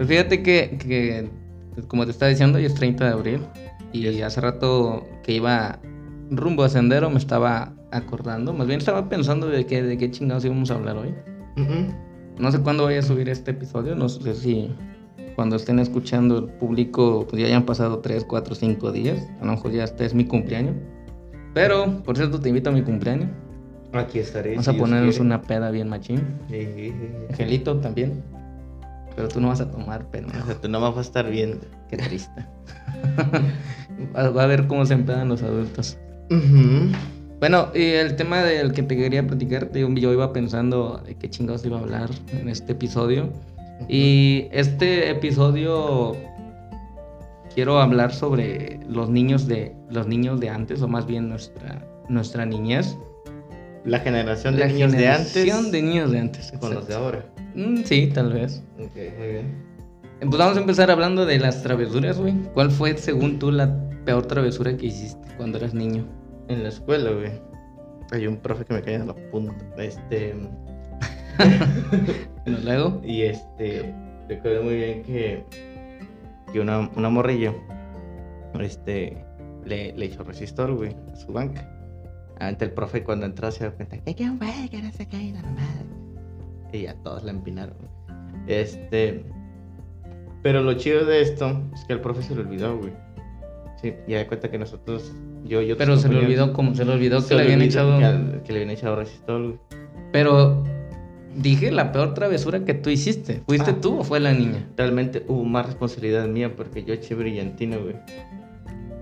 Pues fíjate que, que, como te estaba diciendo, hoy es 30 de abril. Y hace rato que iba rumbo a Sendero me estaba acordando. Más bien estaba pensando de, qué de qué chingados íbamos a hablar hoy. No sé cuándo voy a subir este episodio. No sé si cuando estén escuchando el público pues ya hayan pasado 3, 4, 5 días. A lo mejor ya este es mi cumpleaños. Pero, por cierto, te invito a mi cumpleaños. Aquí estaré. Vamos a ponernos una peda bien machín. Angelito también. Pero tú no vas a tomar, pero. tú no vas a estar viendo. Qué triste. va a ver cómo se empedan los adultos. Bueno, y el tema del que te quería platicar, yo iba pensando de qué chingados iba a hablar en este episodio. Y este episodio quiero hablar sobre los niños de los niños de antes, o más bien nuestra, nuestra niñez. La generación de niños de antes. La generación de niños de antes. Con los de ahora. Mm, sí, tal vez. Ok, muy bien. Pues vamos a empezar hablando de las travesuras, güey. ¿Cuál fue, según tú, la peor travesura que hiciste cuando eras niño? En la escuela, güey. Hay un profe que me caía en la punta. Este. bueno, luego. Y este. Recuerdo muy bien que. Que una, una morrilla. Este. Le, le echó resistor, güey, a su banca. Ante el profe cuando entró se dio cuenta que qué güey, que no se cae la mamá. Y ya todos la empinaron. Este. Pero lo chido de esto es que al profe se le olvidó, güey. Sí, ya de cuenta que nosotros. Yo, yo Pero se le olvidó como se le olvidó que le habían echado. Que, le habían echado resistor, güey. Pero dije la peor travesura que tú hiciste. ¿Fuiste ah. tú o fue la niña? Realmente hubo más responsabilidad mía porque yo eché brillantina, güey.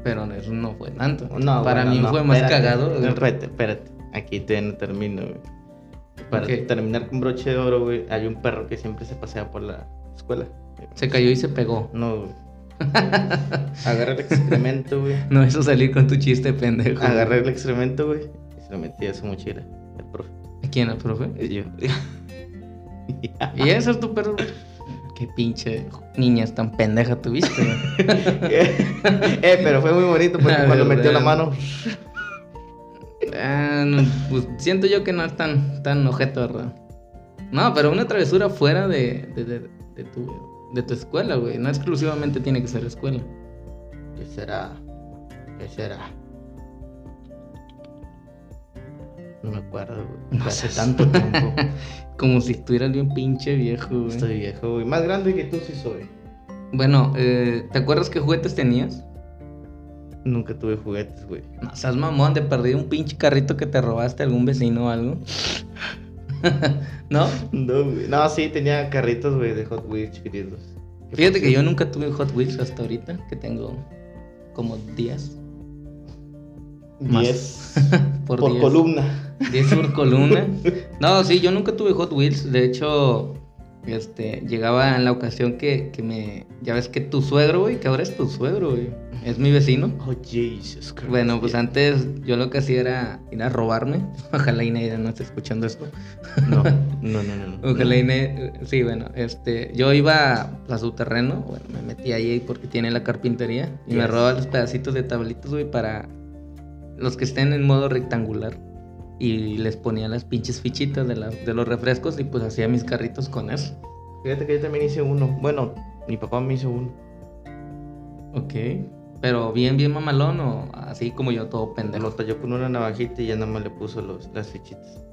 Pero eso no fue tanto. No, Para mí fue más cagado. Espérate, espérate. Aquí te no termino, güey. Para terminar con broche de oro, güey, hay un perro que siempre se pasea por la escuela. Se cayó y se pegó. No, güey. Agarré el excremento, güey. No, eso salir con tu chiste, pendejo. Agarré el excremento, güey, y se lo metí a su mochila. El profe. ¿A quién, el profe? Yo. ¿Y eso es tu perro? Qué pinche niñas tan pendeja tuviste, eh, pero fue muy bonito porque cuando metió la mano. Ah, pues siento yo que no es tan, tan objeto, ¿verdad? No, pero una travesura fuera de, de, de, de tu, de tu escuela, güey. No exclusivamente tiene que ser escuela. ¿Qué será? ¿Qué será? No me acuerdo, güey. Hace tanto tiempo. Como si estuvieras bien pinche viejo, güey. Estoy viejo, güey. Más grande que tú sí soy. Bueno, eh, ¿te acuerdas qué juguetes tenías? Nunca tuve juguetes, güey. No seas mamón, te perdí un pinche carrito que te robaste a algún vecino o algo. ¿No? No, güey. No, sí, tenía carritos, güey, de Hot Wheels chiquititos. Fíjate que yo nunca tuve Hot Wheels hasta ahorita, que tengo como 10. 10 por, por columna. 10 por columna. No, sí, yo nunca tuve Hot Wheels. De hecho, este, llegaba en la ocasión que, que me. Ya ves que tu suegro, güey, que ahora es tu suegro, güey. Es mi vecino. Oh, Jesus Christ. Bueno, pues antes yo lo que hacía era ir a robarme. Ojalá Inés no esté escuchando esto. No, no, no, no. Ojalá Inés. Sí, bueno, este. Yo iba a su terreno. Bueno, me metí ahí porque tiene la carpintería. Y me robaba los pedacitos de tablitos, güey, para los que estén en modo rectangular y les ponía las pinches fichitas de, de los refrescos y pues hacía mis carritos con eso. Fíjate que yo también hice uno. Bueno, mi papá me hizo uno. Ok. Pero bien, bien mamalón o así como yo, todo pendejo. Lo talló con una navajita y ya nada más le puso los, las fichitas.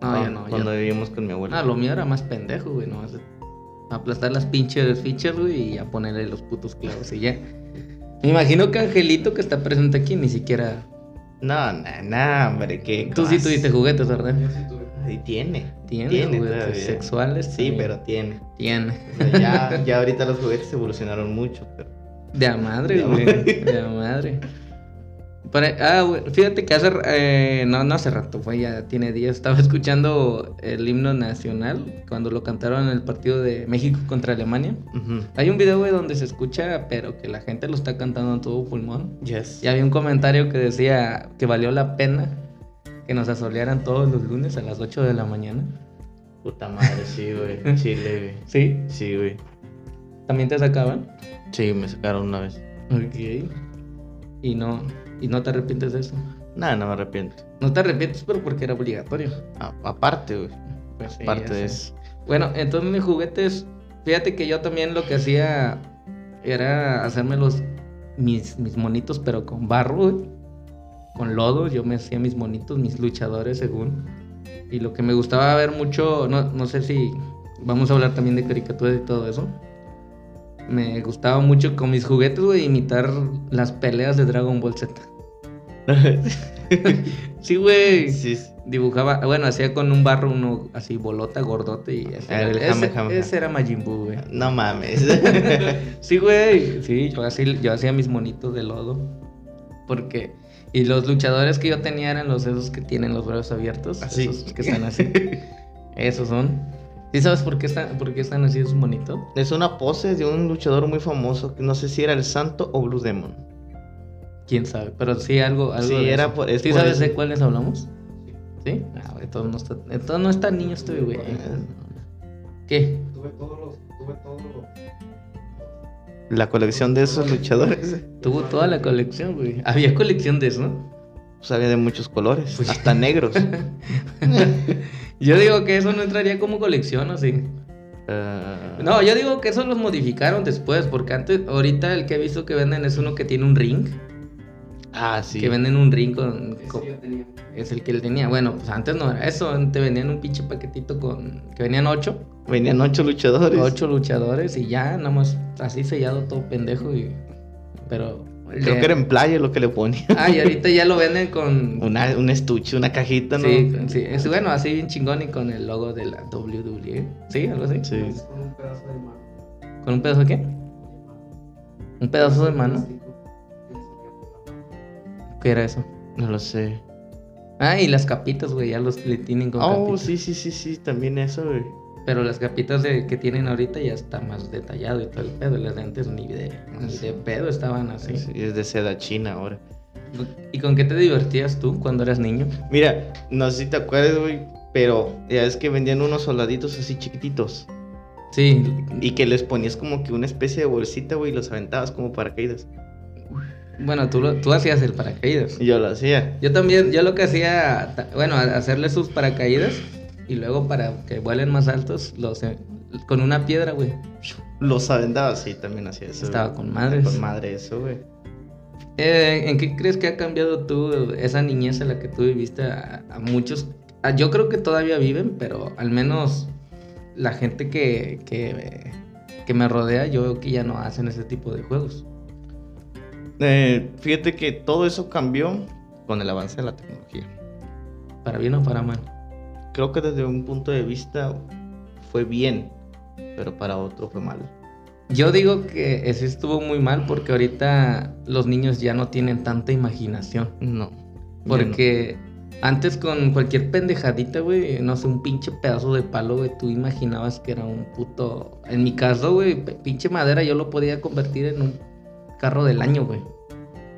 No, ya no. Cuando vivíamos con mi abuela. Ah, lo mío era más pendejo, güey. No, aplastar las pinches fichas, güey, y a ponerle los putos clavos y ya. Me imagino que Angelito que está presente aquí ni siquiera no, no, no, hombre, que. Tú sí tuviste juguetes, ¿verdad? Yo sí tuve. Y tiene. Tiene, tiene juguetes sexuales. Sí, pero tiene. Tiene. ya, ya ahorita los juguetes evolucionaron mucho, pero. De a madre, güey. De a madre ah, fíjate que hace, eh, no, no hace rato, fue ya tiene días, estaba escuchando el himno nacional cuando lo cantaron en el partido de México contra Alemania. Hay un video, güey, donde se escucha, pero que la gente lo está cantando en todo pulmón. Yes. Y había un comentario que decía que valió la pena que nos asolearan todos los lunes a las 8 de la mañana. Puta madre, sí, güey. Chile, güey. ¿Sí? Sí, güey. ¿También te sacaban? Sí, me sacaron una vez. Ok. Y no, ¿Y no te arrepientes de eso? No, no me arrepiento. No te arrepientes, pero porque era obligatorio. aparte, güey. Pues aparte de eso. Bueno, entonces mis juguetes, Fíjate que yo también lo que hacía era hacerme los mis, mis monitos, pero con barro, güey. Con lodo, yo me hacía mis monitos, mis luchadores, según. Y lo que me gustaba ver mucho, no, no sé si vamos a hablar también de caricaturas y todo eso. Me gustaba mucho con mis juguetes, güey, imitar las peleas de Dragon Ball Z. sí, güey. Sí, sí. Dibujaba, bueno, hacía con un barro uno así bolota, gordote y así. Ah, el ese, Jame Jame. ese era Majin Buu, güey. No mames. Sí, güey. Sí, yo, hacía mis monitos de lodo. Porque. Y los luchadores que yo tenía eran los esos que tienen los brazos abiertos. Así. Esos que están así. esos son. ¿Sí sabes por qué, están, por qué están así esos monitos? es una pose de un luchador muy famoso, que no sé si era el Santo o Blue Demon. Quién sabe. Pero sí, algo. algo Sí, de era eso. por- es ¿Sí por sabes eso. de cuáles hablamos? ¿Sí? Ah, güey, todo no está, eh, todo no está niño este güey. ¿Qué? Tuve todos los, tuve todos los. La colección de esos luchadores. Tuvo toda la colección, güey. Había colección de eso. Pues había de muchos colores, Pues- hasta negros. Yo digo que eso no entraría como colección, ¿o sí? Ah, No, yo digo que eso los modificaron después, porque antes, ahorita el que he visto que venden es uno que tiene un ring. Ah, sí. Que venden un ring con, con- Ese yo tenía. Es el que él tenía. Bueno, pues antes no era eso. Te vendían un pinche paquetito con. Que venían ocho. Venían ocho luchadores. Ocho luchadores y ya, nada más así sellado todo pendejo y. Pero. Creo que era en playa lo que le ponía. Ah, y ahorita ya lo venden con. Una, un estuche, una cajita, ¿no? Sí, sí, es bueno, así bien chingón y con el logo de la WWE. ¿Sí? Algo así. Sí. Con un pedazo de mano. ¿Con un pedazo de qué? ¿Un pedazo de mano? ¿Qué era eso? No lo sé. Ah, y las capitas, güey, ya los le tienen con Oh, capitas. sí, sí, sí, sí, también eso, güey. Pero las capitas de, que tienen ahorita ya está más detallado y todo el pedo. Las lentes ni de, ni de pedo estaban así. Sí, es de seda china ahora. ¿Y con qué te divertías tú cuando eras niño? Mira, no sé si te acuerdas, güey, pero ya es que vendían unos soldaditos así chiquititos. Sí, Y que les ponías como que una especie de bolsita, güey, y los aventabas como paracaídas. bueno, tú, lo- tú hacías el paracaídas. Yo lo hacía. Yo también, yo lo que hacía, bueno, hacerle sus paracaídas y luego para que vuelen más altos, los, eh, con una piedra, güey. Los aventaba, sí, también hacía eso. Estaba con madres. Con madre eso, güey. Eh, ¿En qué crees que ha cambiado tú esa niñez en la que tú viviste a, a muchos? a- yo creo que todavía viven, pero al menos la gente que, que, que me rodea, yo veo que ya no hacen ese tipo de juegos. Eh, fíjate que todo eso cambió con el avance de la tecnología. Para bien o para mal. Creo que desde un punto de vista fue bien, pero para otro fue mal. Yo digo que ese estuvo muy mal porque ahorita los niños ya no tienen tanta imaginación. No. Porque antes con cualquier pendejadita, güey, no sé, un pinche pedazo de palo, güey, tú imaginabas que era un puto... En mi caso, güey, pinche madera yo lo podía convertir en un carro del año, güey.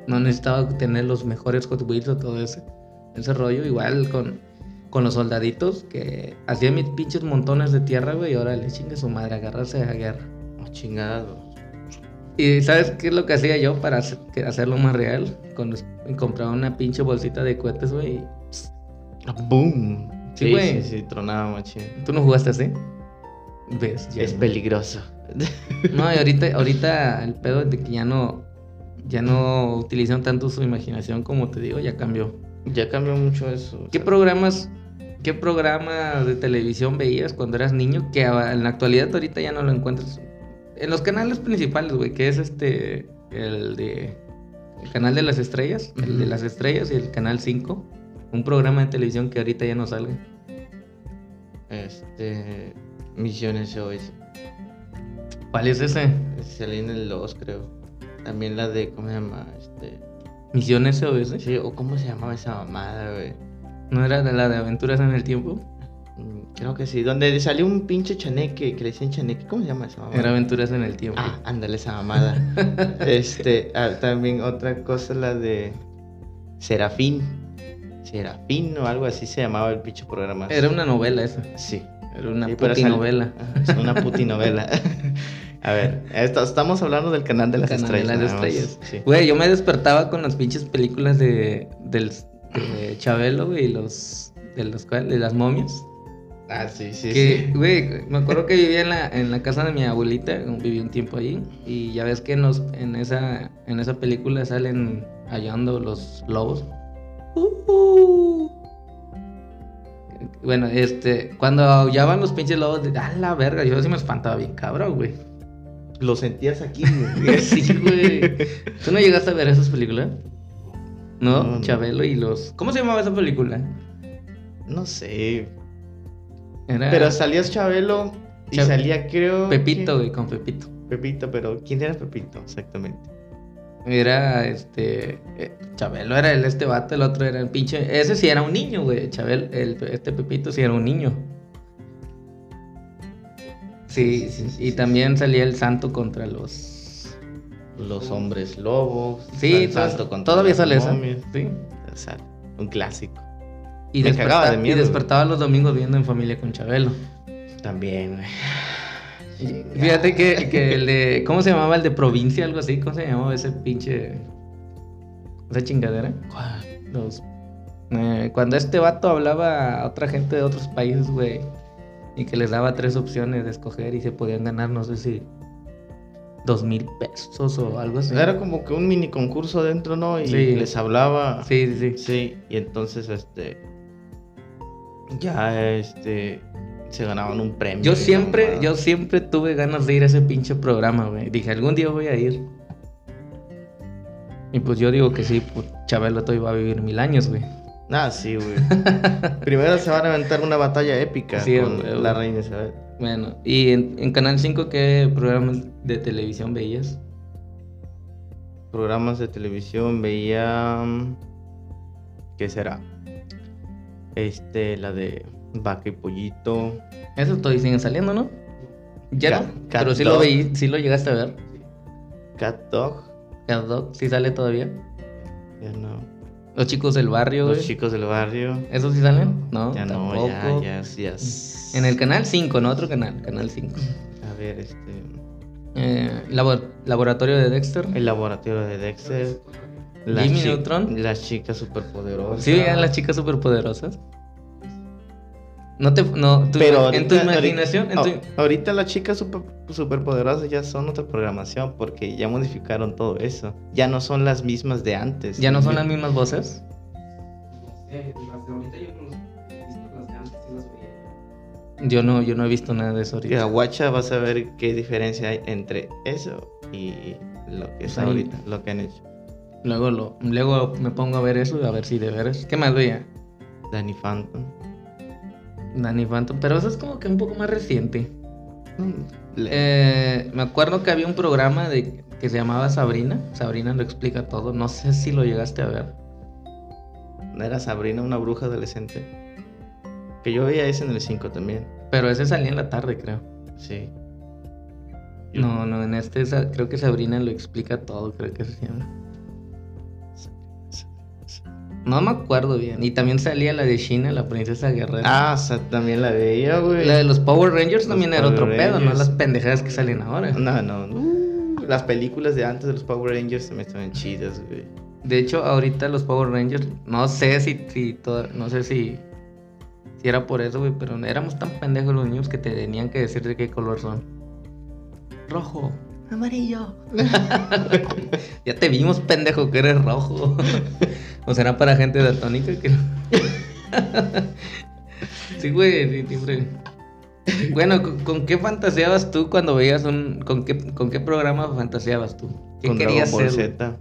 No necesitaba tener los mejores Hot Wheels o todo ese, ese rollo. Igual con, con los soldaditos que hacían mis pinches montones de tierra, güey, y ahora le chingue su madre, agarrarse a guerra. Oh, chingado. ¿Y sabes qué es lo que hacía yo para hacer- hacerlo más real? Con los- compraba una pinche bolsita de cohetes, güey. ¡Boom! Sí, güey. sí, sí, tronaba machín. ¿Tú no jugaste así? ¿Ves? Ya Es peligroso. No, y ahorita, ahorita el pedo de que ya no, ya no utilizan tanto su imaginación como te digo, ya cambió. ya cambió mucho eso. o ¿Qué sea, programas, qué programas de televisión veías cuando eras niño que en la actualidad ahorita ya no lo encuentras? En los canales principales, güey, que es este, el de, el canal de las estrellas, el de las estrellas y el canal 5, un programa de televisión que ahorita ya no salga. Este. Misiones SOS. ¿Cuál es ese? Salí en el 2, creo. También la de. ¿Cómo se llama? Este. Misión SOS. Sí, o cómo se llamaba esa mamada, güey. ¿No era de la de aventuras en el tiempo? Mm, Creo que sí. Donde salió un pinche chaneque, que le decían chaneque. ¿Cómo se llama esa mamada? Era aventuras en el tiempo. Ah, ándale esa mamada. este, ah, también otra cosa, la de Serafín. Serafín o algo así se llamaba el pinche programa. Era una novela esa. Sí. Era una Sí, pero sale- novela. Ajá, Es una putinovela. A ver, esto- estamos hablando del canal de las Canal de estrellas. las. Sí. Güey, yo me despertaba con las pinches películas de, del, de Chabelo, güey, y los, de, los, de las momias. Ah, sí, sí, que, sí. güey, me acuerdo que vivía en la, en la casa de mi abuelita, viví un tiempo ahí, y ya ves que nos, en, esa, en esa película salen hallando los lobos. Uh-huh. Bueno, este, cuando aullaban los pinches lobos, a la verga, yo sí me espantaba bien cabrón, güey. Lo sentías aquí, güey. Sí, güey. ¿Tú no llegaste a ver esas películas? ¿No? Chabelo y los... ¿Cómo se llamaba esa película? No sé. Era Pero salías Chabelo y Chab- salía, creo. Pepito, que- güey, con Pepito. Pepito, pero ¿quién era Pepito exactamente? Era este. eh, Chabelo era el este vato, el otro era el pinche. Ese sí era un niño, güey. Chabelo, el, este Pepito sí era un niño. Sí, sí, sí, y también salía el santo contra los. Los hombres lobos. Sí, todo- todavía sale esa. Sí. O sea, un clásico. Y, Me desperta- de miedo, y despertaba los domingos viendo en familia con Chabelo. También, güey. Fíjate que, que el de. ¿Cómo se llamaba el de provincia? Algo así. ¿Cómo se llamaba ese pinche. Esa chingadera? Los, eh, cuando este vato hablaba a otra gente de otros países, güey, y que les daba tres opciones de escoger y se podían ganar, no sé si dos mil pesos o algo así. Era como que un mini concurso dentro, ¿no? Y Sí. les hablaba. Sí, sí, sí. Sí, y entonces, este. Ya, este. Se ganaban un premio. Yo siempre, yo siempre tuve ganas de ir a ese pinche programa, güey. Dije, algún día voy a ir. Y pues yo digo que sí, pues Chabelo todavía va a vivir mil años, güey. Ah, sí, güey. Primero se van a aventar una batalla épica Sí, con güey. la reina Isabel. Bueno, y en, en Canal 5, ¿qué programas de televisión veías? Programas de televisión veía. mm, ¿Qué será? Este, la de Vaca y Pollito. Eso todavía siguen saliendo, ¿no? Ya Cat- no, Cat pero sí lo veí, sí lo llegaste a ver. Cat Dog. Cat Dog, sí sale todavía. Ya no. Los chicos del barrio, Los güey. chicos del barrio. ¿Esos sí salen? No, Ya no, tampoco. ya, ya, ya. En el canal 5, no otro canal, canal 5. A ver, este. Eh, labo- laboratorio de Dexter. El laboratorio de Dexter. Jimmy chi- Neutron. Las chicas superpoderosas. Sí, veían las chicas superpoderosas. No te. No, tu- Pero en tu ahorita- imaginación. en tu- ahorita, ahorita las chicas super, superpoderosas ya son otra programación porque ya modificaron todo eso. Ya no son las mismas de antes. ya no son las mismas voces. No sé, las de ahorita yo no las he visto, las de antes sí las veía. Yo no, yo no he visto nada de eso ahorita. a Guacha vas a ver qué diferencia hay entre eso y lo que es Ahí. ahorita, lo que han hecho. Luego, lo, luego me pongo a ver eso, a ver si de veras. ¿Qué más veía? Danny Phantom. Danny Phantom, pero eso es como que un poco más reciente. Le- Eh, me acuerdo que había un programa de que se llamaba Sabrina. Sabrina lo explica todo. No sé si lo llegaste a ver. ¿No era Sabrina una bruja adolescente? Que yo veía ese en el 5 también. Pero ese salía en la tarde, creo. Sí. No, no, en este creo que Sabrina lo explica todo, creo que se llama. No me acuerdo bien. Y también salía la de China, la princesa guerrera. Ah, o sea, también la veía, güey. La de los Power Rangers Los también era otro pedo, no las pendejadas que salen ahora. No, no, no. Las películas de antes de los Power Rangers se me estaban chidas, güey. De hecho, ahorita los Power Rangers, no sé si, si toda- no sé si, si era por eso, güey, pero éramos tan pendejos los niños que te tenían que decir de qué color son. Rojo, amarillo. ya te vimos, pendejo, que eres rojo. o será para gente daltónica que Sí, güey, siempre. Bueno, ¿con, con qué fantaseabas tú cuando veías un... ¿Con qué, con qué programa fantaseabas tú? ¿Qué Con Dragon querías Ball ser? Z.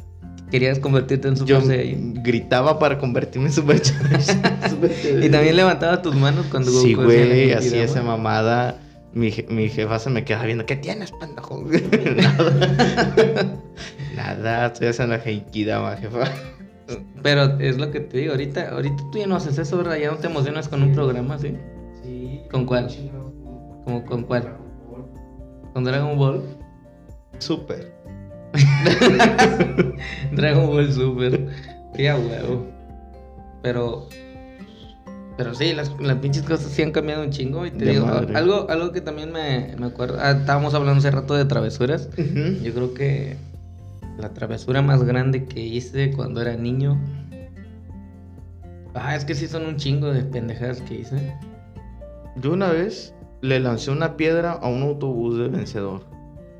¿Querías convertirte en Yo Super Saiyan? gritaba para convertirme en Super Saiyajin. Y también levantabas tus manos cuando Sí, güey, así esa mamada. Mi, je- mi jefa se me quedaba viendo, ¿qué tienes, pendejo? Nada. Nada, estoy haciendo la Genkidama, jefa. Pero es lo que te digo, ahorita, ahorita tú ya no haces eso, ¿verdad? Ya no te emocionas con un programa así. Sí. ¿Con cuál? ¿Como con cuál? Dragon Ball. ¿Con Dragon Ball? Súper. Dragon Ball Super. Ya, huevo. Pero. Pero sí, las, las pinches cosas sí han cambiado un chingo. Y te De digo, madre. algo, algo que también me, me acuerdo. ah, estábamos hablando hace rato de travesuras. Yo creo que la travesura más grande que hice cuando era niño. Ah, es que sí son un chingo de pendejadas que hice. Yo una vez le lancé una piedra a un autobús de vencedor.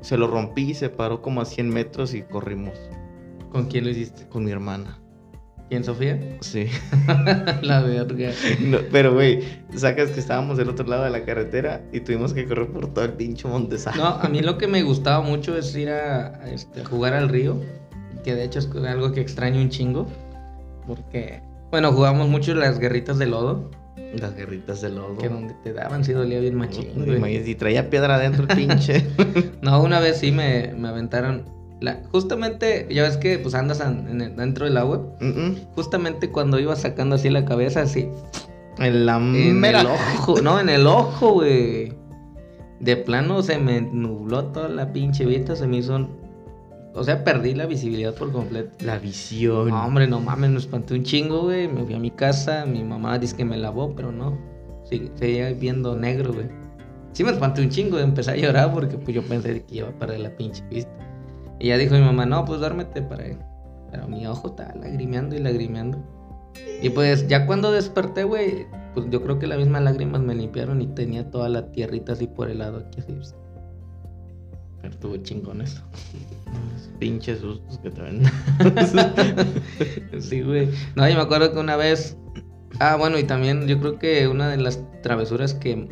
Se lo rompí y se paró como a 100 metros y corrimos ¿Con quién lo hiciste? con mi hermana. ¿Quién, Sofía? Sí. La verga. No, pero, güey, sacas que estábamos del otro lado de la carretera y tuvimos que correr por todo el pinche Montesano. No, a mí lo que me gustaba mucho es ir a, este, jugar al río, que de hecho es algo que extraño un chingo, porque, bueno, jugamos mucho las guerritas de lodo, Las guerritas de lodo. que donde te daban sí dolía bien machín. Imagínate, Y traía piedra adentro el pinche. No, una vez sí me, me aventaron, la, justamente, ya ves que pues andas an- en el- dentro del agua, justamente cuando iba sacando así la cabeza, así, En la en el ojo, no, en el ojo, güey. De plano se me nubló toda la pinche vista, se me hizo... O sea, perdí la visibilidad por completo. La visión. No, hombre, no mames, me espanté un chingo, güey. Me fui a mi casa, mi mamá dice que me lavó, pero no. Sí, seguía viendo negro, güey. Sí me espanté un chingo, empecé a llorar porque pues yo pensé que iba a perder la pinche vista. Y ya dijo mi mamá, no, pues duérmete para... Pero mi ojo estaba lagrimeando y lagrimeando. Y pues ya cuando desperté, güey, pues yo creo que las mismas lágrimas me limpiaron y tenía toda la tierrita así por el lado aquí así. Pero estuvo chingón eso. Pinches sustos que te ven. Sí, güey. No, yo me acuerdo que una vez. Ah, bueno, y también yo creo que una de las travesuras que.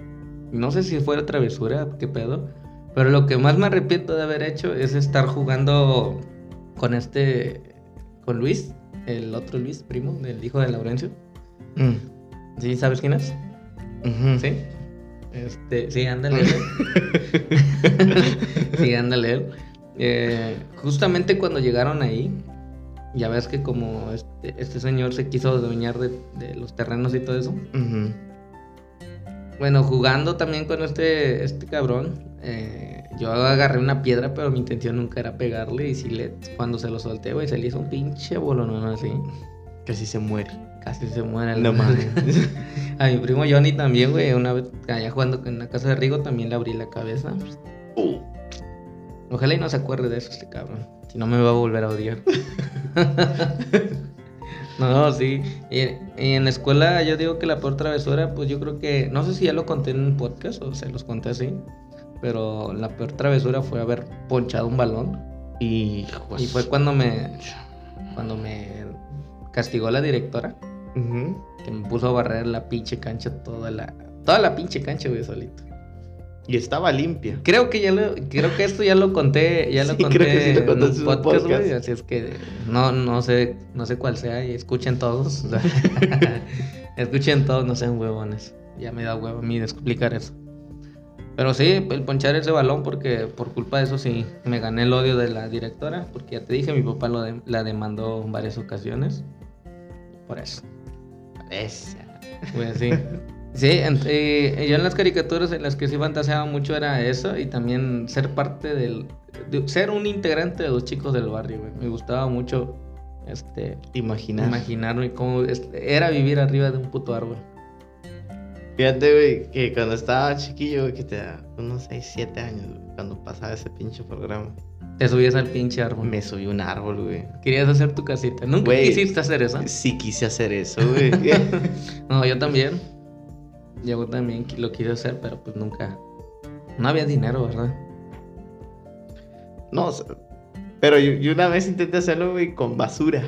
No sé si fuera travesura, qué pedo. Pero lo que más me arrepiento de haber hecho es estar jugando con este. Con Luis, el otro Luis, primo del hijo de Laurencio. Mm. ¿Sí sabes quién es? Ujú. Sí. Este, sí, ándale. sí, ándale. Eh, justamente cuando llegaron ahí, ya ves que como este, este señor se quiso adueñar de, de los terrenos y todo eso. Bueno, jugando también con este, este cabrón, eh, yo agarré una piedra, pero mi intención nunca era pegarle. Y si le, cuando se lo solté, güey, se le hizo un pinche bolonón así. Casi se muere. Casi se muere. el- No mames. A mi primo Johnny también, güey, una vez allá jugando en la casa de Rigo también le abrí la cabeza. Uh. Ojalá y no se acuerde de eso este cabrón. Si no me va a volver a odiar. no, sí. Y, y en la escuela yo digo que la peor travesura, pues yo creo que, no sé si ya lo conté en un podcast o se los conté así, pero la peor travesura fue haber ponchado un balón. Y fue cuando me, cuando me castigó la directora, que me puso a barrer la pinche cancha toda la, toda la pinche cancha, güey, solito. Y estaba limpia. Creo que ya lo, creo que esto ya lo conté, ya lo Sí, conté creo que sí lo en contaste un en un podcast, podcast. güey, así es que no, no sé, no sé cuál sea y escuchen todos. escuchen todos, no sean huevones. Ya me da huevo a mí de explicar eso. Pero sí, el ponchar ese balón porque por culpa de eso sí me gané el odio de la directora, porque ya te dije, mi papá lo de- la demandó en varias ocasiones. Por eso. Esa. Pues sí. Sí, eh, yo en las caricaturas en las que sí fantaseaba mucho era eso y también ser parte del... de- ser un integrante de los chicos del barrio, güey. Me gustaba mucho este, Imaginar. imaginarme cómo era vivir arriba de un puto árbol. Fíjate, güey, que cuando estaba chiquillo, güey, que te da unos 6, 7 años, güey, cuando pasaba ese pinche programa, Te subías al pinche árbol. me subí un árbol, güey. Querías hacer tu casita. Nunca Güey. quisiste hacer eso. Sí quise hacer eso, güey. No, yo también. Yo también lo quise hacer, pero pues nunca... No había dinero, ¿verdad? no, pero yo, yo una vez intenté hacerlo, güey, con basura.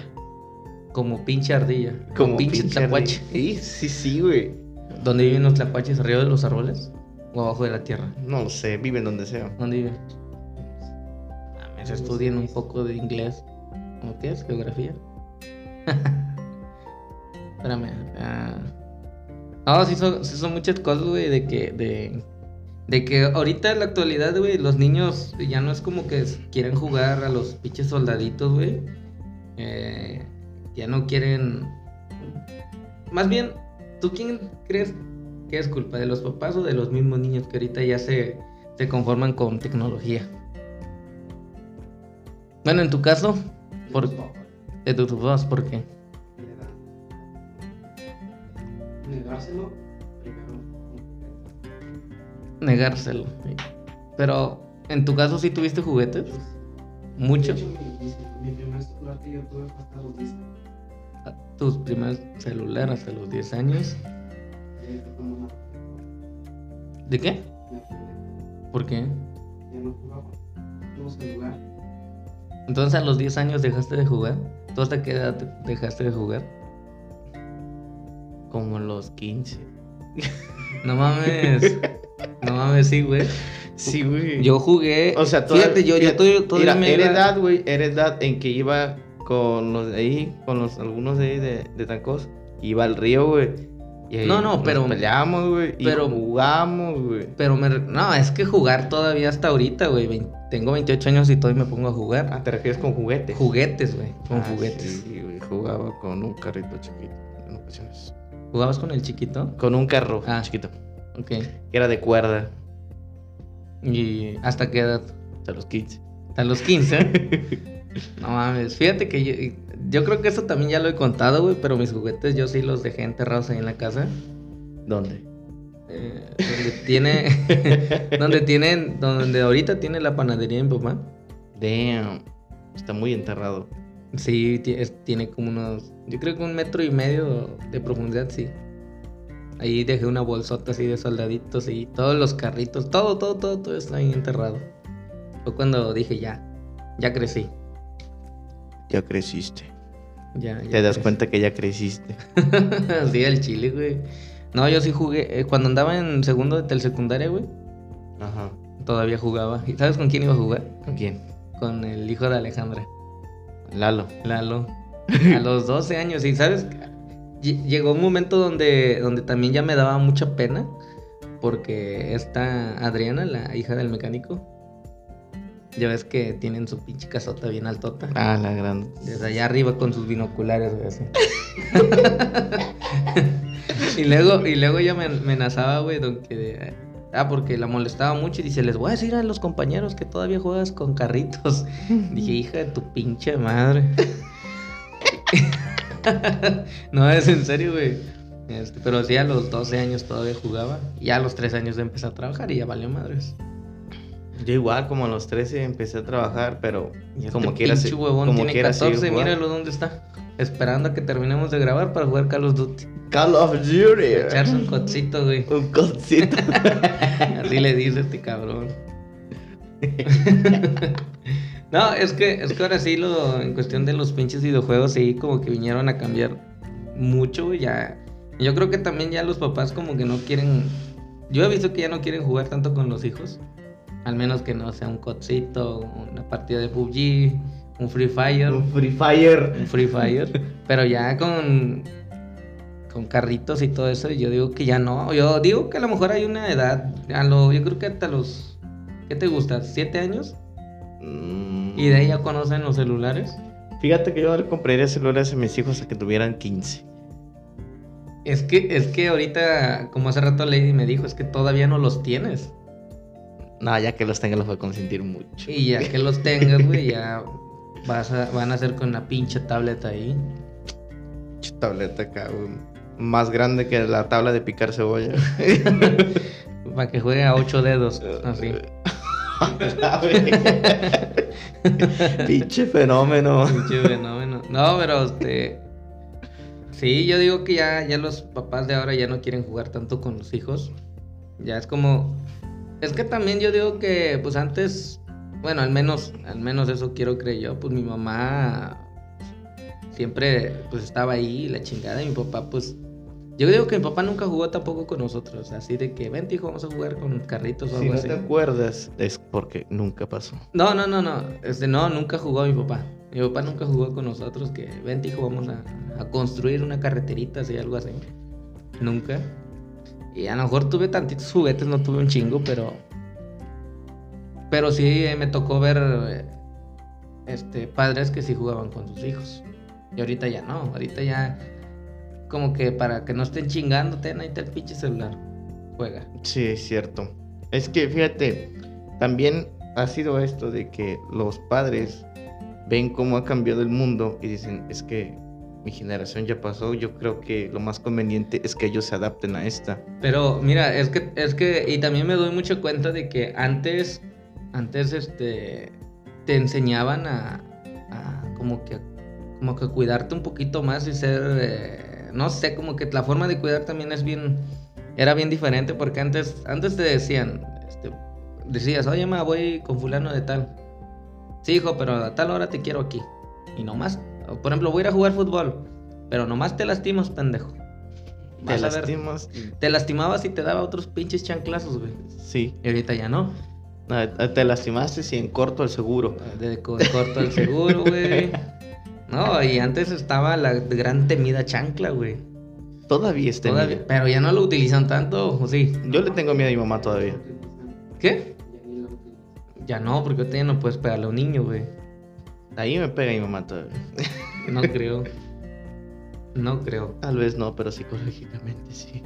Como pinche ardilla. Como pinche pinche ardilla. Sí, sí, sí, güey. ¿Dónde viven los tlacuaches? ¿Arriba de los árboles? ¿O abajo de la tierra? No lo sé, viven donde sea. ¿Dónde viven? Mames, estudien un poco de inglés. ¿Cómo qué es? ¿Geografía? Espérame. ah. No, sí son, sí son muchas cosas, güey, de que... De, de que ahorita en la actualidad, güey, los niños ya no es como que quieren jugar a los pinches soldaditos, güey. Eh, ya no quieren... Más bien, ¿tú quién crees que es culpa? ¿De los papás o de los mismos niños que ahorita ya se, se conforman con tecnología? Bueno, en tu caso, por, de tus papás, ¿por qué? Negárselo primero. Negárselo. Pero, en tu caso, ¿sí tuviste juguetes? ¿Mucho? De hecho, mi, primer celular que yo tuve fue hasta los 10 años. Tus primeros celular hasta los 10 años. ¿De qué? ¿Por qué? Entonces a los 10 años dejaste de jugar. ¿Tú hasta qué edad dejaste de jugar? Como los 15. No mames. No mames, sí, güey. Sí, güey. Yo jugué. O sea, toda- fíjate, yo, yo fíjate, todavía- todavía Mira, me era edad, güey, era edad en que iba con los de ahí, con los algunos de ahí de, de Tancos, iba al río, güey. Y ahí No, no, nos pero- peleamos, güey, y pero- jugamos, güey. Pero me... No, es que jugar todavía hasta ahorita, güey. Tengo 28 años y todavía me pongo a jugar. Ah, ¿te refieres con juguetes? Juguetes, güey. Con Ah, juguetes. Sí, güey, jugaba con un carrito chiquito en ocasiones. ¿Jugabas con el chiquito? Con un carro Ah. chiquito, Ok. que era de cuerda, ¿Y hasta qué edad? hasta los 15. ¿Hasta los 15? no mames. Fíjate que yo, yo creo que eso también ya lo he contado, güey. Pero mis juguetes yo sí los dejé enterrados ahí en la casa. ¿Dónde? Eh, donde tiene... donde tienen... Donde ahorita tiene la panadería de mi papá. Damn, está muy enterrado. Sí, es- tiene como unos... Yo creo que un metro y medio de profundidad, sí. Ahí dejé una bolsota así de soldaditos y todos los carritos, todo, todo, todo, todo está ahí enterrado. Fue cuando dije ya, ya crecí. Ya creciste. Ya, ya Te das crecí. cuenta que ya creciste. sí, el chile, güey. No, yo sí jugué. eh, cuando andaba en segundo de secundaria, güey, Ajá. todavía jugaba. ¿Y sabes con quién iba a jugar? ¿Con quién? Con el hijo de Alejandra. Lalo. Lalo. A los 12 años. Y sabes, Lle- llegó un momento donde, donde también ya me daba mucha pena. Porque esta Adriana, la hija del mecánico, ya ves que tienen su pinche casota bien altota. Ah, la grande. Desde allá arriba con sus binoculares, güey, así. y luego, y luego ella me me amenazaba, güey, don que... Ah, porque la molestaba mucho y dice, les voy a decir a los compañeros que todavía juegas con carritos. Dije, hija de tu pinche madre. no, es en serio, güey. Este, pero sí, a los 12 años todavía jugaba. Y a los 3 años empecé a trabajar y ya valió madres. Yo igual, como a los 13 empecé a trabajar, pero este como quiera, se- huevón como tiene quiera seguir 14, jugando. míralo dónde está. Esperando a que terminemos de grabar para jugar Call of Duty. Call of Duty. Echarse un cocito, güey. Un cosito. Así le dice este cabrón. no, es que, es que ahora sí, lo, en cuestión de los pinches videojuegos, sí, como que vinieron a cambiar mucho, güey. Ya. Yo creo que también ya los papás como que no quieren. Yo he visto que ya no quieren jugar tanto con los hijos. Al menos que no sea un cocito, una partida de PUBG, un Free Fire. Un Free Fire. un Free Fire, pero ya con con carritos y todo eso, yo digo que ya no. Yo digo que a lo mejor hay una edad, a lo, yo creo que hasta los ¿qué te gusta? ¿Siete años? Mm. Y de ahí ya conocen los celulares. Fíjate que yo le compraría celulares a mis hijos a que tuvieran 15. Es que es que ahorita, como hace rato Lady me dijo, es que todavía no los tienes. No, ya que los tenga los voy a consentir mucho. Y ya que los tengas, güey, ya vas a, van a hacer con la pinche tableta ahí. Pinche tableta acá, güey. Más grande que la tabla de picar cebolla. Para que juegue a ocho dedos, así. Pinche fenómeno. Pinche fenómeno. No, pero este. Sí, yo digo que ya, ya los papás de ahora ya no quieren jugar tanto con los hijos. Ya es como. Es que también yo digo que, pues antes. Bueno, al menos, al menos eso quiero creer yo. Pues mi mamá siempre pues estaba ahí, la chingada, y mi papá, pues. Yo digo que mi papá nunca jugó tampoco con nosotros. Así de que, vente, hijo, vamos a jugar con carritos o Si algo no así. te acuerdas, es porque nunca pasó. No, no, no, no. Este, no, nunca jugó mi papá. Mi papá nunca jugó con nosotros. Que vente, hijo, vamos a, a construir una carreterita, así, algo así. Nunca. Y a lo mejor tuve tantitos juguetes, no tuve un chingo, pero. Pero sí me tocó ver. Este, padres que sí jugaban con sus hijos. Y ahorita ya no. Ahorita ya. Como que para que no estén chingando, ten ahí el pinche celular. Juega. Sí, es cierto. Es que fíjate, también ha sido esto de que los padres ven cómo ha cambiado el mundo y dicen, es que mi generación ya pasó, yo creo que lo más conveniente es que ellos se adapten a esta. Pero mira, es que, es que, y también me doy mucha cuenta de que antes, antes, este, te enseñaban a, a como que, como que cuidarte un poquito más y ser, eh, no sé, como que la forma de cuidar también es bien, era bien diferente porque antes, antes te decían, este, decías, oye, ma, voy con fulano de tal. Sí, hijo, pero a tal hora te quiero aquí. Y nomás, por ejemplo, voy a ir a jugar fútbol, pero nomás te lastimas, pendejo. Te Vas lastimas. Te lastimabas y te daba otros pinches chanclazos, güey. Sí. Y ahorita ya no. No, Te lastimaste y en corto el seguro. De co- corto el seguro, güey. No, y antes estaba la gran temida chancla, güey. Todavía está en Todavía-. Pero ya no lo utilizan tanto, ¿o sí? Yo le tengo miedo a mi mamá todavía. ¿Qué? Ya no, porque ahorita ya no puedes pegarle a un niño, güey. Ahí me pega mi mamá todavía. No creo. No creo. Tal vez no, pero psicológicamente sí.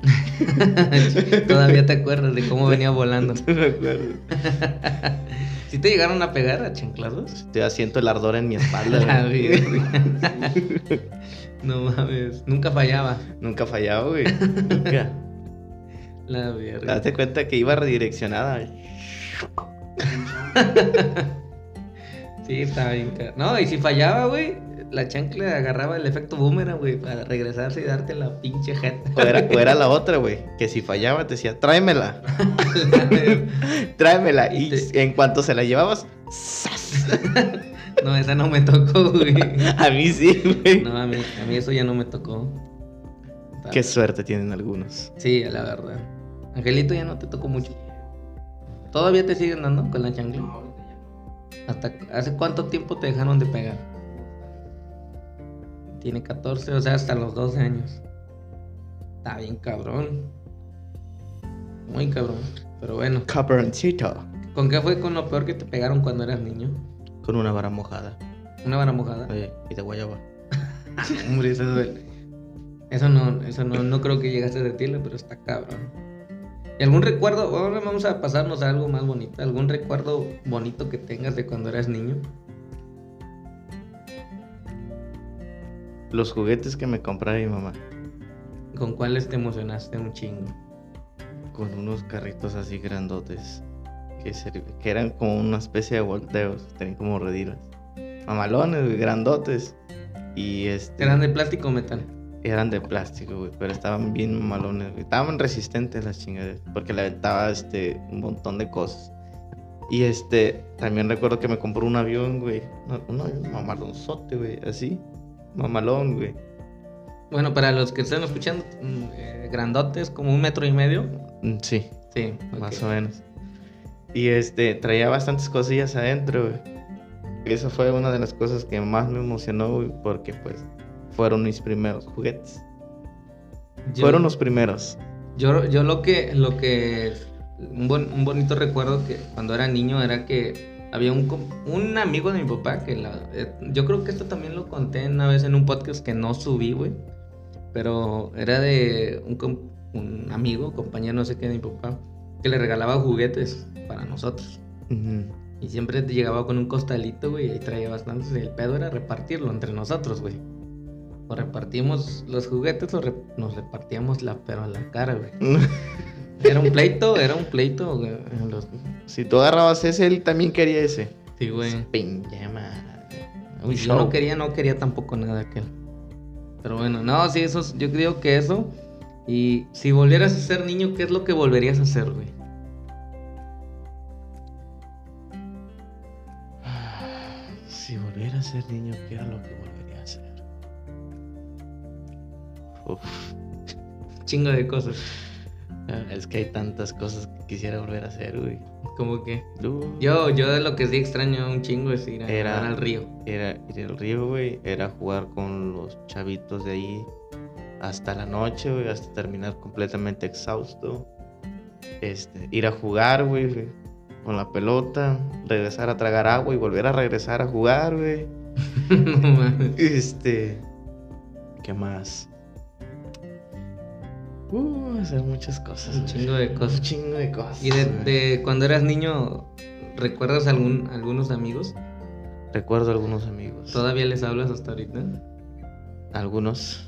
Todavía te acuerdas de cómo venía volando. No me acuerdo. ¿Sí te llegaron a pegar a chanclazos? Te siento el ardor en mi espalda. La güey. verga. No mames. Nunca fallaba. Nunca fallaba, güey. Nunca. La verga. Date cuenta que iba redireccionada. Sí, estaba bien. No, y si fallaba, güey, la chancla agarraba el efecto boomerang, güey, para regresarse y darte la pinche jeta. O era, o era la otra, güey. Que si fallaba te decía, tráemela. Tráemela. Y Y te- en cuanto se la llevabas, ¡zas! No, esa no me tocó, güey. A mí sí, güey. No, a mí, a mí eso ya no me tocó. Qué suerte tienen algunos. Sí, la verdad. Angelito ya no te tocó mucho. ¿Todavía te siguen dando con la chancla? ¿Hasta hace cuánto tiempo te dejaron de pegar? Tiene 14, o sea, hasta los 12 años. Está bien cabrón. Muy cabrón. Pero bueno, Caperoncito. ¿con qué fue con lo peor que te pegaron cuando eras niño? Con una vara mojada. ¿Una vara mojada? Oye, y de guayaba. Hombre, eso duele. Eso no, eso no, no creo que llegaste a sentirlo, pero está cabrón. ¿Y algún recuerdo? Ahora vamos a pasarnos a algo más bonito. ¿Algún recuerdo bonito que tengas de cuando eras niño? Los juguetes que me compraba mi mamá. ¿Con cuáles te emocionaste un chingo? Con unos carritos así grandotes. Que, que eran como una especie de volteos. Tenían como redilas. Mamalones, grandotes. Y este. ¿Eran de plástico o metal? Eran de plástico, güey, pero estaban bien mamalones, güey. Estaban resistentes las chingaderas, porque le aventaba este, un montón de cosas. Y este, también recuerdo que me compró un avión, güey. No, un avión mamalonzote, güey, así. Mamalón, güey. Bueno, para los que estén escuchando, mm, eh, grandotes, como un metro y medio. Mm, Sí, Sí, más ok. o menos. Y este, traía bastantes cosillas adentro, güey. Esa fue una de las cosas que más me emocionó, güey, porque pues fueron mis primeros juguetes. Yo- Fueron los primeros. Yo, yo lo que, lo que, un, bon- un bonito recuerdo que cuando era niño era que había un, un amigo de mi papá que la, eh, yo creo que esto también lo conté una vez en un podcast que no subí, güey, pero era de un, un amigo, compañero, no sé qué de mi papá, que le regalaba juguetes para nosotros. Y siempre llegaba con un costalito, güey, y traía bastantes. El pedo era repartirlo entre nosotros, güey. O repartimos los juguetes o re- nos repartíamos la pero a la cara, güey. Era un pleito, era un pleito, güey. Los- Si tú agarrabas ese, él también quería ese. Sí, güey. Un Yo no quería, no quería tampoco nada aquel. Pero bueno, no, sí, eso, es- yo creo que eso. Y si volvieras a ser niño, ¿qué es lo que volverías a hacer, güey? Si volviera a ser niño, ¿qué era lo que Uf, Chingo de cosas. es que hay tantas cosas que quisiera volver a hacer, güey. Como que. Uh, Yo, yo de lo que sí extraño un chingo es ir a Era- al río. Era ir al río, güey. Era jugar con los chavitos de ahí hasta la noche, güey. Hasta terminar completamente exhausto. Este, ir a jugar, güey. Con la pelota. Regresar a tragar agua y volver a regresar a jugar, güey. no. Este. ¿Qué más? Uh, hacer muchas cosas. Un chingo de Un cosas. chingo de cosas. ¿Y de, cuando eras niño, recuerdas algún, algunos amigos? Recuerdo algunos amigos. ¿Todavía les hablas hasta ahorita? Algunos.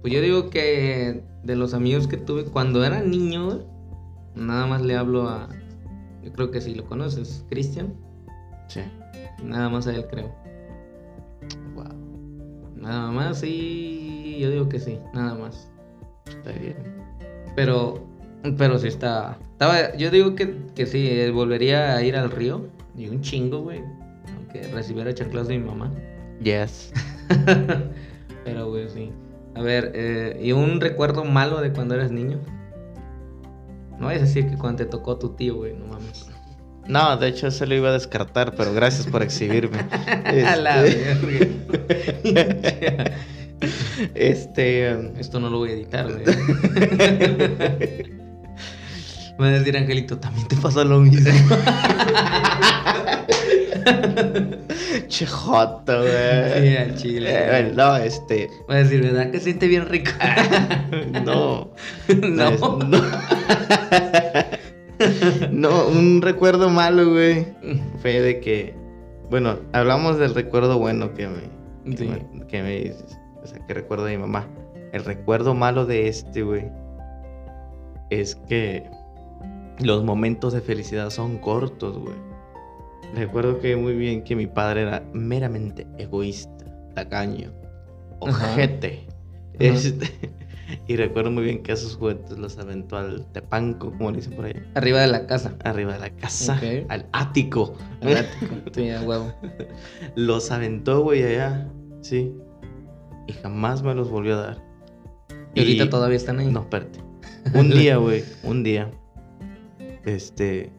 Pues yo digo que de los amigos que tuve cuando era niño, nada más le hablo a. Yo creo que sí lo conoces, Cristian. Sí. Nada más a él creo. Wow. Nada más, sí. Yo digo que sí, nada más. Está bien. Pero Pero sí está. Estaba, yo digo que, que sí, eh, volvería a ir al río. Y un chingo, güey. Aunque recibiera chaclas de mi mamá. Yes. Pero, güey, sí. A ver, eh, ¿y un recuerdo malo de cuando eras niño? No a decir que cuando te tocó tu tío, güey, no mames. No, de hecho se lo iba a descartar, pero gracias por exhibirme. A la Este- verga. Este. Esto no lo voy a editar, güey. Me a decir Angelito, también te pasa lo mismo. Che joto, güey. Sí, al chile. Eh, no, este. Va a decir, ¿verdad que siente bien rico? No. no. Es- no. No, un recuerdo malo, güey. Fue de que. Bueno, hablamos del recuerdo bueno que me. Que, Sí. me, que me dices. O sea, que recuerdo de mi mamá. El recuerdo malo de este, güey. Es que. Los momentos de felicidad son cortos, güey. Recuerdo que muy bien que mi padre era meramente egoísta, tacaño, ojete. Este, y recuerdo muy bien que esos juguetes los aventó al tepanco, como le dicen por ahí, Arriba de la casa. arriba de la casa, al ático. Al ático. Sí, a huevo. los aventó, güey, allá, sí. Y jamás me los volvió a dar. Y ahorita todavía están ahí. No, espérate. Un día, güey, un día, este,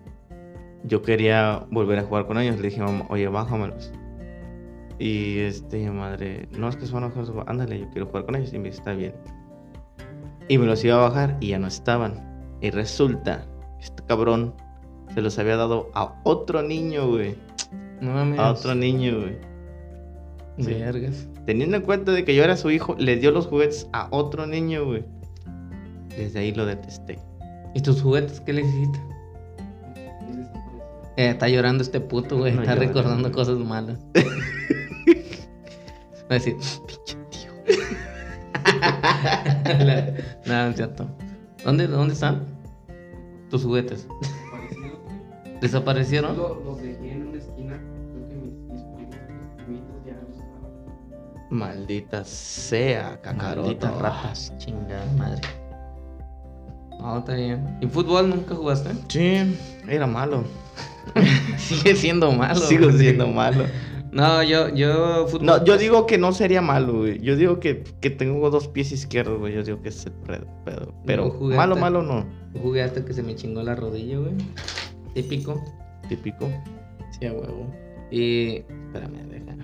yo quería volver a jugar con ellos. Le dije, mamá, oye, bájamelos. Y este, madre, no es que son ojos, ándale, yo quiero jugar con ellos. Y me dice, está bien. Y me los iba a bajar y ya no estaban. Y resulta este cabrón se los había dado a otro niño, güey. No mames. A otro niño, güey. sí. Vergas. Teniendo en cuenta de que yo era su hijo, le dio los juguetes a otro niño, güey. Desde ahí lo detesté. ¿Y tus juguetes qué le hiciste? Eh, está llorando este puto, güey. No está llora. recordando cosas malas. Va a decir, pinche tío. Nada, no es cierto. ¿Dónde, ¿Dónde están tus juguetes? ¿Desaparecieron? Lo- Los dejé en una esquina. Maldita sea, cacaroto. Malditas ratas, chingada madre. No, está bien. ¿Y fútbol nunca jugaste? Sí, era malo. Sigue siendo malo. Sigo güey. siendo malo. No, yo, yo fútbol. No, yo digo que no sería malo, güey. Yo digo que, que tengo dos pies izquierdos, güey. Yo digo que es el pedo. pedo. Pero malo, hasta- malo no. Jugué hasta que se me chingó la rodilla, güey. Típico. Típico. Sí, a huevo. Y. Espérame, deja.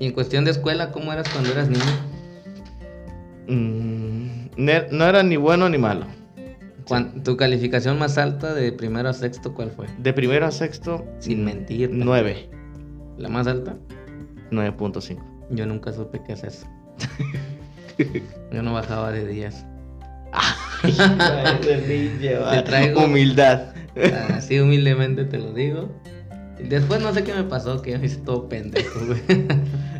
Y en cuestión de escuela, ¿cómo eras cuando eras niño? Mm, no era ni bueno ni malo. ¿Tu calificación más alta de primero a sexto cuál fue? De primero a sexto, Sin mentir. 9. ¿La más alta? 9.5. Yo nunca supe qué es eso. Yo no bajaba de días. Te traigo- Humildad. Así humildemente te lo digo. Y después no sé qué me pasó, que yo me hice todo pendejo, güey.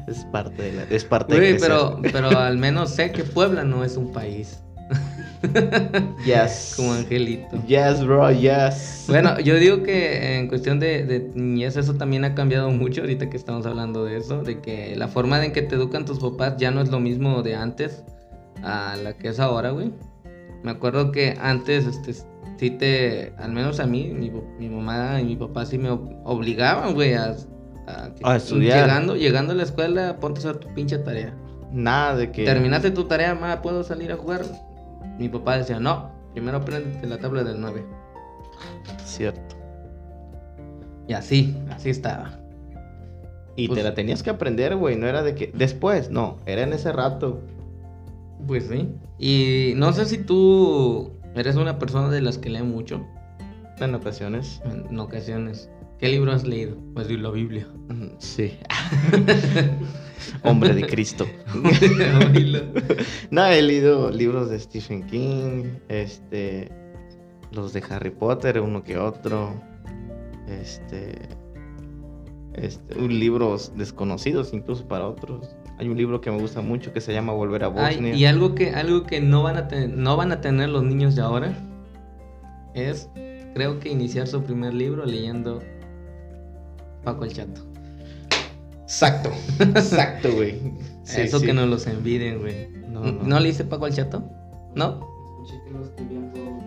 Es parte de la, es parte Güey, pero, pero al menos sé que Puebla no es un país. Yes. Como Angelito. Yes, bro, yes. Bueno, yo digo que en cuestión de, de niñez eso también ha cambiado mucho ahorita que estamos hablando de eso, de que la forma en que te educan tus papás ya no es lo mismo de antes a la que es ahora, güey. Me acuerdo que antes, este, sí te, al menos a mí, mi, mi mamá y mi papá sí me ob- obligaban, güey, a, a, estudiar. Llegando, llegando a la escuela, ponte a hacer tu pinche tarea. Nada de que. Terminaste tu tarea, ma, ¿puedo salir a jugar? Mi papá decía, no, primero aprende la tabla del 9. Cierto. Y así, así estaba. Y Pues- te la tenías que aprender, güey. No era de que. Después, no. Era en ese rato. Pues sí. Y no sé si tú eres una persona de las que lee mucho En ocasiones. en ocasiones. ¿Qué libro has leído? Pues la Biblia. Sí. Hombre de Cristo. No, he leído libros de Stephen King. Este. Los de Harry Potter, uno que otro. Este. Este. Libros desconocidos, incluso para otros. Hay un libro que me gusta mucho que se llama Volver a Ay, Bosnia. y algo que, algo que no, van a ten- no van a tener los niños de ahora es, creo que iniciar su primer libro leyendo Paco el Chato. Exacto. Exacto, güey. Sí, Eso sí. que no los envidien, güey. No, ¿No, no. le hice Paco el Chato? ¿No? escuché que lo escribían todo.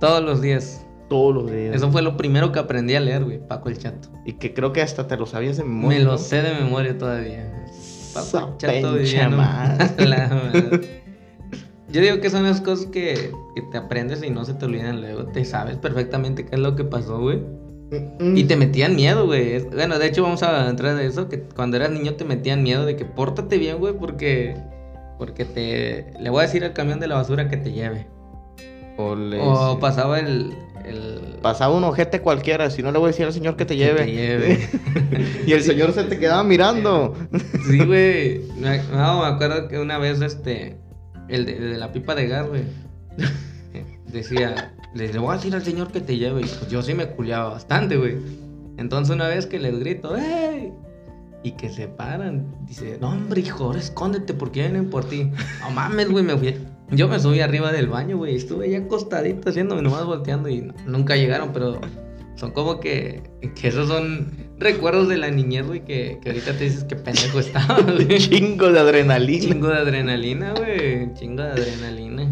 Todos los días. Todos los días. Eso fue lo primero que aprendí a leer, güey. Paco el Chato. Y que creo que hasta te lo sabías de memoria. Me lo ¿no? sé de memoria todavía. El Chato en madre. Yo digo que son las cosas que, que te aprendes y no se te olvidan luego. Te sabes perfectamente qué es lo que pasó, güey. Mm, Y te metían miedo, güey. Bueno, de hecho vamos a entrar de eso, que cuando eras niño te metían miedo de que pórtate bien, güey, porque... Porque te... Le voy a decir al camión de la basura que te lleve. O, le- O pasaba el... el Pasaba un ojete cualquiera, si no le voy a decir al señor que te que lleve. te lleve. y el señor se te quedaba mirando. Sí, güey. No, me acuerdo que una vez, este... El de, de la pipa de gas, güey. Decía... Le voy a decir al señor que te lleve. Y pues yo sí me culiaba bastante, güey. Entonces una vez que les grito, ¡Ey! Y que se paran. Dice, no, hombre, hijo, ahora escóndete porque vienen por ti. No mames, güey, me fui. Yo me subí arriba del baño, güey. Estuve ahí acostadito haciéndome nomás volteando y nunca llegaron, pero son como que, que esos son recuerdos de la niñez, güey, que, que ahorita te dices que pendejo estaba, güey. Chingo de adrenalina. Chingo de adrenalina, güey. Chingo de adrenalina.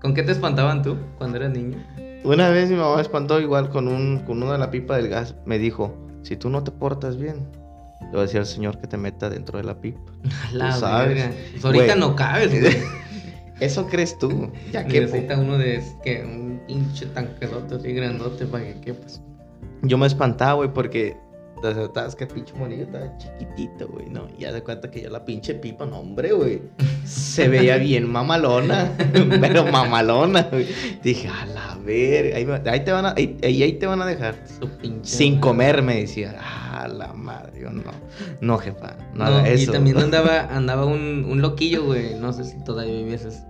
¿Con qué te espantaban tú cuando eras niño? Una vez mi mamá me espantó igual con un con uno de la pipa del gas. Me dijo, si tú no te portas bien, le voy a decir al señor que te meta dentro de la pipa. La Tú sabes. Pues ahorita Güey. no cabes, güey. Eso crees tú. Ya que Necesita uno de que un pinche tanquerote así grandote para que quepas. yo me espantaba, güey, porque te acertabas que el pinche morillo estaba chiquitito, güey, ¿no? Y ya de cuenta que ya la pinche pipa, no, hombre, güey. Se veía bien mamalona, pero mamalona, güey. Dije, a la verga, ahí, ahí te van a, ahí, ahí- te van a dejar. Su pinche. Sin comer, me decía. Ah, la madre, yo no. No, jefa, no, No, haga y eso. también andaba, andaba un, un loquillo, güey. No sé si todavía vivieses.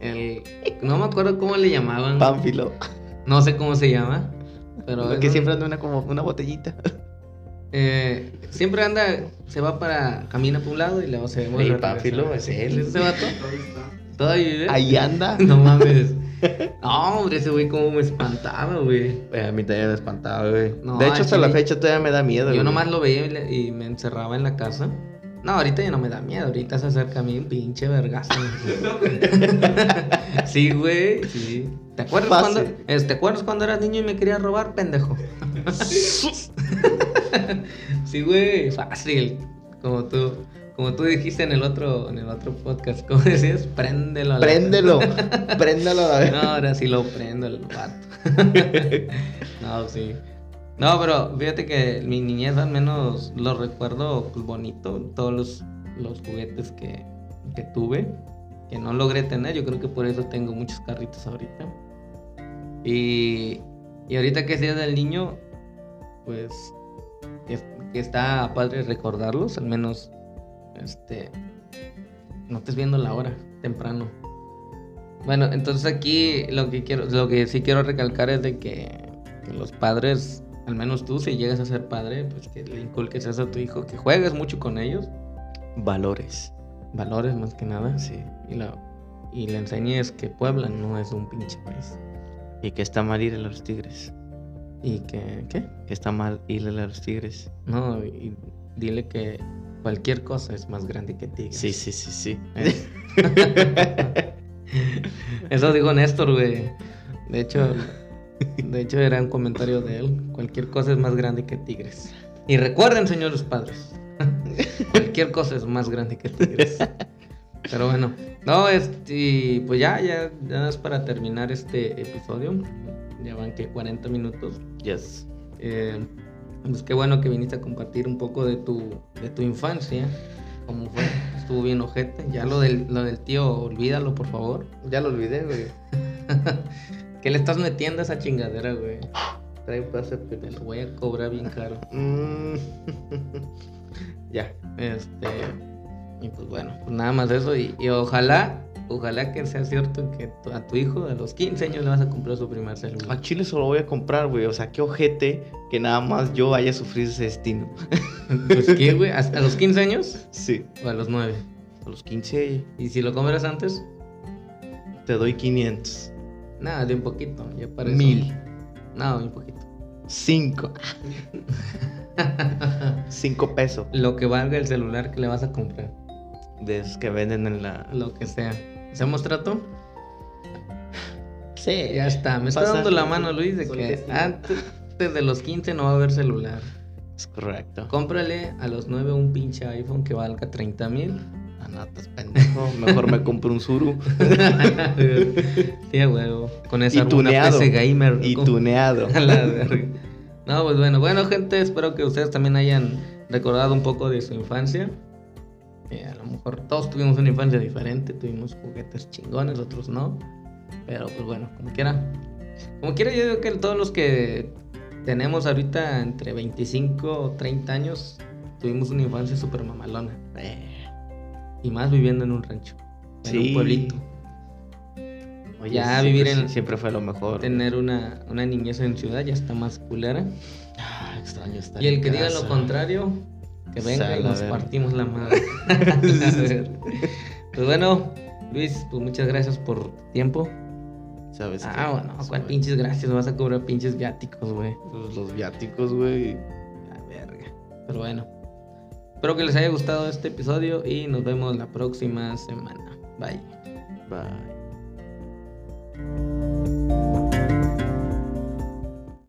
El, no me acuerdo cómo le llamaban. Pánfilo. No sé cómo se llama. Pero que siempre anda una, como una botellita. eh, siempre anda, se va para, camina por un lado y luego se ve muy Ey. Pánfilo, es él. ¿Es ese vato? Todavía está. ¿Todavía vive? Ahí anda. No mames. No, hombre, ese güey como me espantaba, güey. Eh, a mí también me espantaba, güey. No, de hecho, hasta sí. la fecha todavía me da miedo. Yo güey. nomás lo veía y, le- y me encerraba en la casa. No, ahorita ya no me da miedo. Ahorita se acerca a mí un pinche vergazo. sí, güey. Sí. ¿Te acuerdas, cuando, eh, ¿Te acuerdas cuando eras niño y me querías robar, pendejo? sí, güey. Fácil. Como tú. Como tú dijiste en el otro, en el otro podcast, ¿cómo decías? Préndelo. a la- Préndelo. Préndelo a la vez. No, ahora sí lo prendo el vato. no, sí. No, pero fíjate que mi niñez al menos lo recuerdo pues, bonito. Todos los, los juguetes que, que tuve, que no logré tener. Yo creo que por eso tengo muchos carritos ahorita. Y, y ahorita que sea del niño, pues que, está padre recordarlos, al menos este no estés viendo la hora temprano. Bueno, entonces aquí lo que quiero, lo que sí quiero recalcar es de que los padres, al menos tú, si llegas a ser padre, pues que le inculques eso a tu hijo, que juegues mucho con ellos, Valores. valores más que nada, Sí. y, la, y le enseñes que Puebla no es un pinche país. Y que está mal irle a los tigres. Y que, ¿qué? Que está mal irle a los tigres. No, y dile que cualquier cosa es más grande que ti. Sí, sí, sí, sí. Eh. Eso dijo Néstor, güey. De hecho, de hecho era un comentario de él. Cualquier cosa es más grande que tigres. Y recuerden, señores padres, cualquier cosa es más grande que tigres. Pero bueno, no, este, pues ya, ya, ya es para terminar este episodio. Ya van que 40 minutos. Yes. Eh, pues qué bueno que viniste a compartir un poco de tu, de tu infancia. ¿Cómo fue? Estuvo bien ojete. Ya lo del, lo del tío, olvídalo, por favor. Ya lo olvidé, güey. ¿Qué le estás metiendo a esa chingadera, güey? Trae pase, Te lo voy a cobrar bien caro. Mm. ya. Este. Y pues bueno, pues nada más eso. Y, y ojalá, ojalá que sea cierto que a tu hijo a los 15 años le vas a comprar su primer A celular. Chile solo voy a comprar, güey. O sea, qué ojete que nada más yo vaya a sufrir ese destino. Pues qué, güey, ¿A, a los 15 años Sí. o a los 9? A los 15 Y si lo compras antes, te doy 500. Nada, de un poquito. Ya para eso. Mil. No, un poquito. 5. 5 pesos. Lo que valga el celular que le vas a comprar. De esos que venden en la. Lo que sea. ¿Hacemos trato? Sí. Ya está. Me está dando la mano Luis de que antes de los 15 no va a haber celular. Es correcto. Cómprale a los 9 un pinche iPhone que valga 30 mil. Ah, no, estás pendejo. Mejor me compro un Zuru. sí, huevo. Con esa Y tuneado. PC gamer. y tuneado. No, pues bueno, bueno, gente, espero que ustedes también hayan recordado un poco de su infancia. Eh, a lo mejor todos tuvimos una infancia diferente, tuvimos juguetes chingones, otros no. Pero pues bueno, como quiera. Como quiera, yo digo que todos los que tenemos ahorita entre 25 o 30 años, tuvimos una infancia súper mamalona. Eh, Y más viviendo en un rancho, en un pueblito. oye, Ya siempre- vivir en- Siempre fue lo mejor. Tener una, una niñez en ciudad ya está más culera. Ah, extraño estar Y el que diga lo contrario, que venga y Sal nos partimos la madre. A ver. pues bueno, Luis, pues muchas gracias por tu tiempo. ¿Sabes Ah, bueno, ¿cuál Güey, pinches gracias? Vas a cobrar pinches viáticos, güey. pues, Los viáticos, güey. La verga. Pero bueno. Espero que les haya gustado este episodio y nos vemos la próxima semana. Bye. Bye.